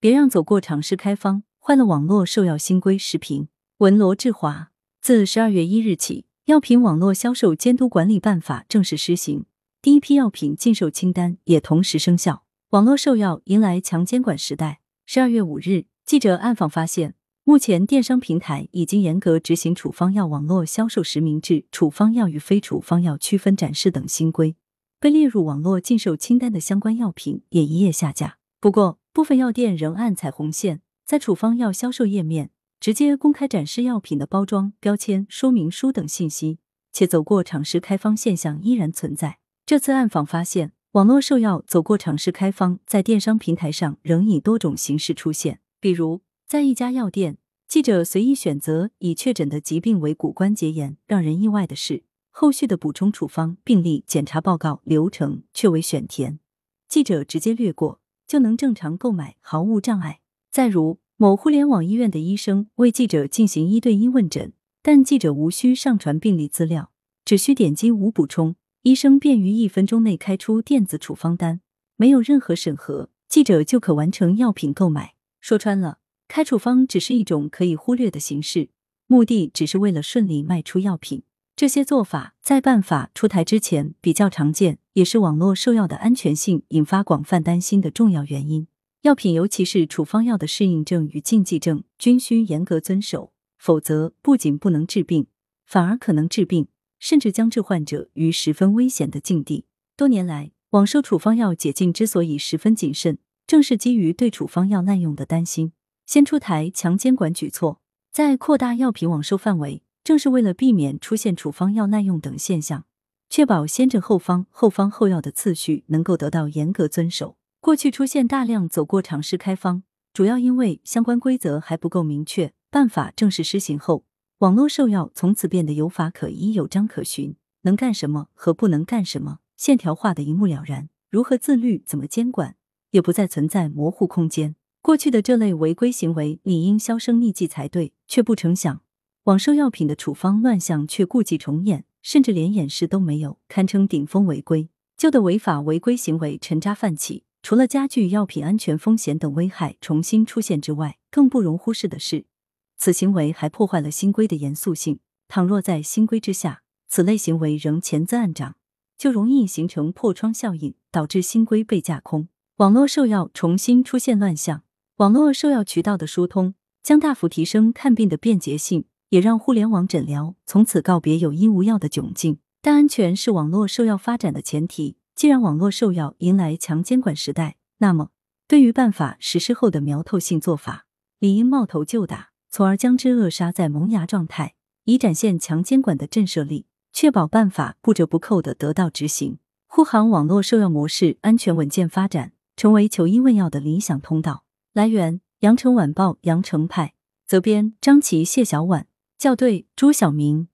别让走过场式开方坏了网络售药新规。视频文罗志华，自十二月一日起，药品网络销售监督管理办法正式施行，第一批药品禁售清单也同时生效，网络售药迎来强监管时代。十二月五日，记者暗访发现。目前，电商平台已经严格执行处方药网络销售实名制、处方药与非处方药区分展示等新规，被列入网络禁售清单的相关药品也一夜下架。不过，部分药店仍按彩虹线在处方药销售页面直接公开展示药品的包装、标签、说明书等信息，且走过场式开方现象依然存在。这次暗访发现，网络售药走过场式开方在电商平台上仍以多种形式出现，比如在一家药店。记者随意选择已确诊的疾病为骨关节炎，让人意外的是，后续的补充处方、病历、检查报告流程却为选填，记者直接略过就能正常购买，毫无障碍。再如某互联网医院的医生为记者进行一对一问诊，但记者无需上传病历资料，只需点击无补充，医生便于一分钟内开出电子处方单，没有任何审核，记者就可完成药品购买。说穿了。开处方只是一种可以忽略的形式，目的只是为了顺利卖出药品。这些做法在办法出台之前比较常见，也是网络售药的安全性引发广泛担心的重要原因。药品，尤其是处方药的适应症与禁忌症，均需严格遵守，否则不仅不能治病，反而可能致病，甚至将致患者于十分危险的境地。多年来，网售处方药解禁之所以十分谨慎，正是基于对处方药滥用的担心。先出台强监管举措，再扩大药品网售范围，正是为了避免出现处方药滥用等现象，确保先诊后方、后方后药的次序能够得到严格遵守。过去出现大量走过场试开方，主要因为相关规则还不够明确。办法正式施行后，网络售药从此变得有法可依、有章可循，能干什么和不能干什么，线条画的一目了然。如何自律、怎么监管，也不再存在模糊空间。过去的这类违规行为理应销声匿迹才对，却不成想，网售药品的处方乱象却故伎重演，甚至连掩饰都没有，堪称顶风违规。旧的违法违规行为沉渣泛起，除了加剧药品安全风险等危害重新出现之外，更不容忽视的是，此行为还破坏了新规的严肃性。倘若在新规之下，此类行为仍潜滋暗长，就容易形成破窗效应，导致新规被架空，网络售药重新出现乱象。网络售药渠道的疏通将大幅提升看病的便捷性，也让互联网诊疗从此告别有医无药的窘境。但安全是网络售药发展的前提。既然网络售药迎来强监管时代，那么对于办法实施后的苗头性做法，理应冒头就打，从而将之扼杀在萌芽状态，以展现强监管的震慑力，确保办法不折不扣的得到执行。护航网络售药模式安全稳健发展，成为求医问药的理想通道。来源：羊城晚报羊城派，责编：张琪、谢小婉，校对：朱晓明。